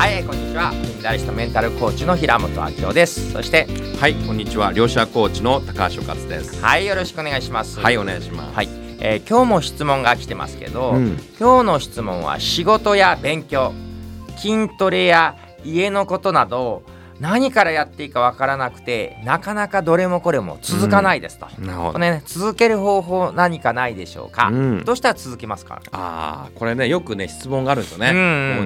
はいこんにちは。金メダリストメンタルコーチの平本明夫です。そしてはいこんにちは。両者コーチの高橋勝です。はいよろしくお願いします。はいお願いします。はい、えー今日も質問が来てますけど、うん。今日の質問は仕事や勉強筋トレや家のことなど何からやっていいかわからなくてなかなかどれもこれも続かないですと、なるほど。これね、続ける方法何かないでしょうか、うん。どうしたら続きますか？ああこれねよくね質問があるんですよね、う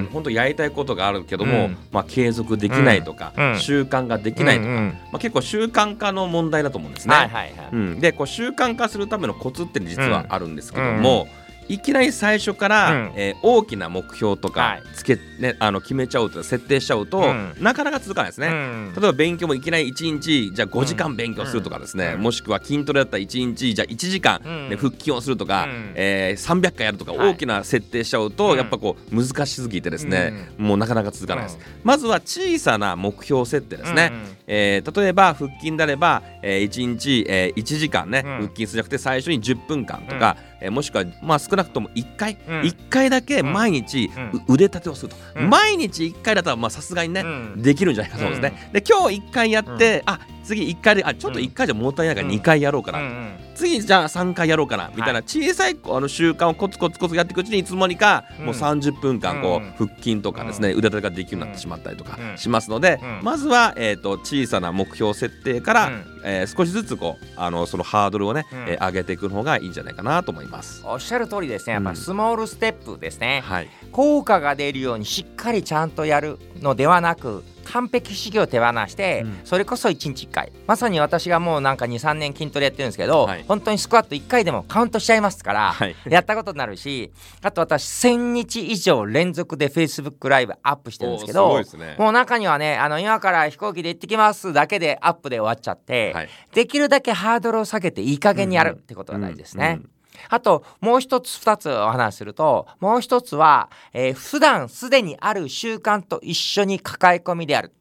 ん本当やりたいことがあるけども、うん。まあ継続できないとか、うん。習慣ができないとか、うんうん。まあ、結構習慣化の問題だと思うんですね、はいはいはい、うん、でこう習慣化するためのコツって実はあるんですけども、いきなり最初から、うん。えー大きな目標とはかい。つけ、ね、あの決めちゃうと設定しちゃうと、うん。なかなか続かないですね。うん。例えば勉強もいきなり1日じゃあ5時間勉強するとかですね、うん。もしくは筋トレだったら1日じゃあ1時間うん。で腹筋をするとか、うん。えー300回やるとかはい。大きな設定しちゃうと、うん。やっぱこう難しすぎてですね、もうなかなか続かないです、まずは小さな目標設定ですね、うんうん。えー例えば腹筋であれば、えー1日、えー1時間ね、うん。腹筋するんじゃなくて最初に10分間とか、えーもしくは、まあ、少なくとも1回、うん。1回だけ毎日、腕立てをすると、うん。毎日1回だったらまあさすがにね、うん。できるんじゃないかと思うんですね、で今日1回やって、あ次1回であちょっと1回じゃ物足りないからうん。2回やろうかな、うんうん。次じゃあ3回やろうかなみたいな。小さいあの習慣をコツコツコツやっていくうちにいつの間にかもう30分間こうん。う腹筋とかですね腕立てができるようになってしまったりとかうん。しますのでうん。まずはえーと小さな目標設定からうん。えー少しずつこうあのそのハードルをねうん。えー上げていく方がいいんじゃないかなと思います。おっしゃる通りですね。やっぱうんスモールステップですね、はい。効果が出るようにしっかりちゃんとやるのではなく完璧主義を手放して、うん。それこそ1日1回。まさに私がもうなんか23年筋トレやってるんですけど、はい。本当にスクワット1回でもカウントしちゃいますから、はい。やったことになるしあと私1000日以上連続で Facebook ライブアップしてるんですけどね。もう中にはねあの今から飛行機で行ってきますだけでアップで終わっちゃって、はい。できるだけハードルを下げていい加減にやるってことが大事ですね。うんうんあともう一つ二つお話しするともう一つは、えー普段すでにある習慣と一緒に抱え込みである。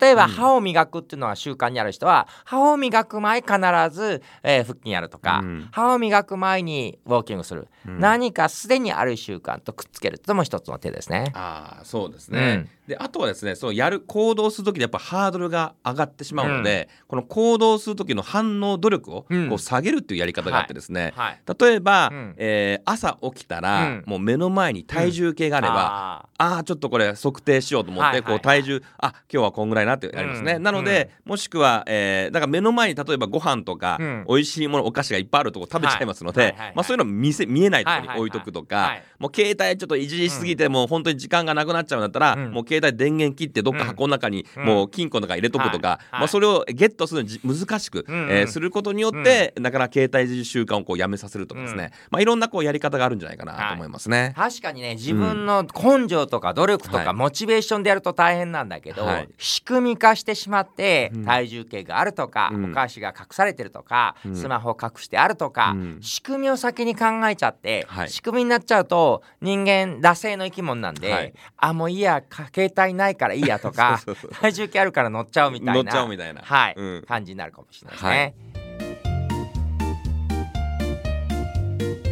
例えば、うん。歯を磨くっていうのは習慣にある人は歯を磨く前必ず、えー腹筋やるとか、うん。歯を磨く前にウォーキングする、うん。何かすでにある習慣とくっつけるっていうのも一つの手ですね。ああそうですね、であとはですねそのやる行動する時にやっぱハードルが上がってしまうので、この行動する時の反応努力をうん。こう下げるっていうやり方があってですね、はい、例えば、うん。えー朝起きたら、うん。もう目の前に体重計があれば、ああちょっとこれ測定しようと思って、はいはいはい。こう体重あ今日はこんぐらいなってやりますね、うん。なので、もしくは、えーだから目の前に例えばご飯とか、うん。美味しいものお菓子がいっぱいあるとこ食べちゃいますので、はい。はい。はい。はいまあ、そういうの見せ見えないところに置いとくとか、はい。はいはいもう携帯ちょっといじりすぎて、もう本当に時間がなくなっちゃうんだったら、うん。もう携帯電源切ってどっか箱の中に、うん。もう金庫の中に入れとくとか、はい。はい。まあ、それをゲットするのにじ難しく、うんえーすることによって、なかなか携帯習慣をこうやめさせるとかですね、まあ、いろんなこうやり方があるんじゃないかなと思いますね。確かにね自分の根性とか努力とはい。かモチベーションでやると大変なんだけど、はい。仕組み化してしまってうん。体重計があるとか、うん。お菓子が隠されてるとか、うん。スマホを隠してあるとか、うん。仕組みを先に考えちゃって、はい。仕組みになっちゃうと人間惰性の生き物なんで、はい。あもういいやか携帯ないからいいやとか 体重計あるから乗っちゃうみたいな乗っちゃうみたいな。はいうん。感じになるかもしれないですね。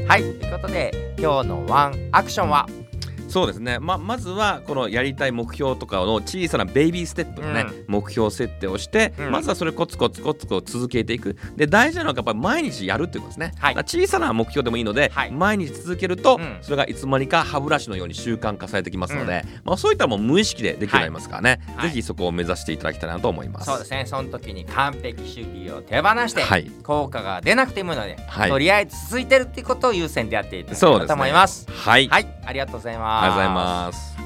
はい、ということで今日のワンアクションはそうですね、ままずはこのやりたい目標とかの小さなベイビーステップのね、うん。目標設定をして、うん。まずはそれコツコツコツコツ続けていく。で大事なのはやっぱり毎日やるっていうことですね、はい。小さな目標でもいいので、はい。毎日続けると、うん。それがいつの間にか歯ブラシのように習慣化されてきますので、まあ、そういったもう無意識でできるようになりますからね、はい。ぜひそこを目指していただきたいなと思います。そうですね。その時に完璧主義を手放して、はい。効果が出なくてもいいので、はい。とりあえず続いてるっていうことを優先でやっていただければと思います。はい、はい、ありがとうございます。ありがとうございます。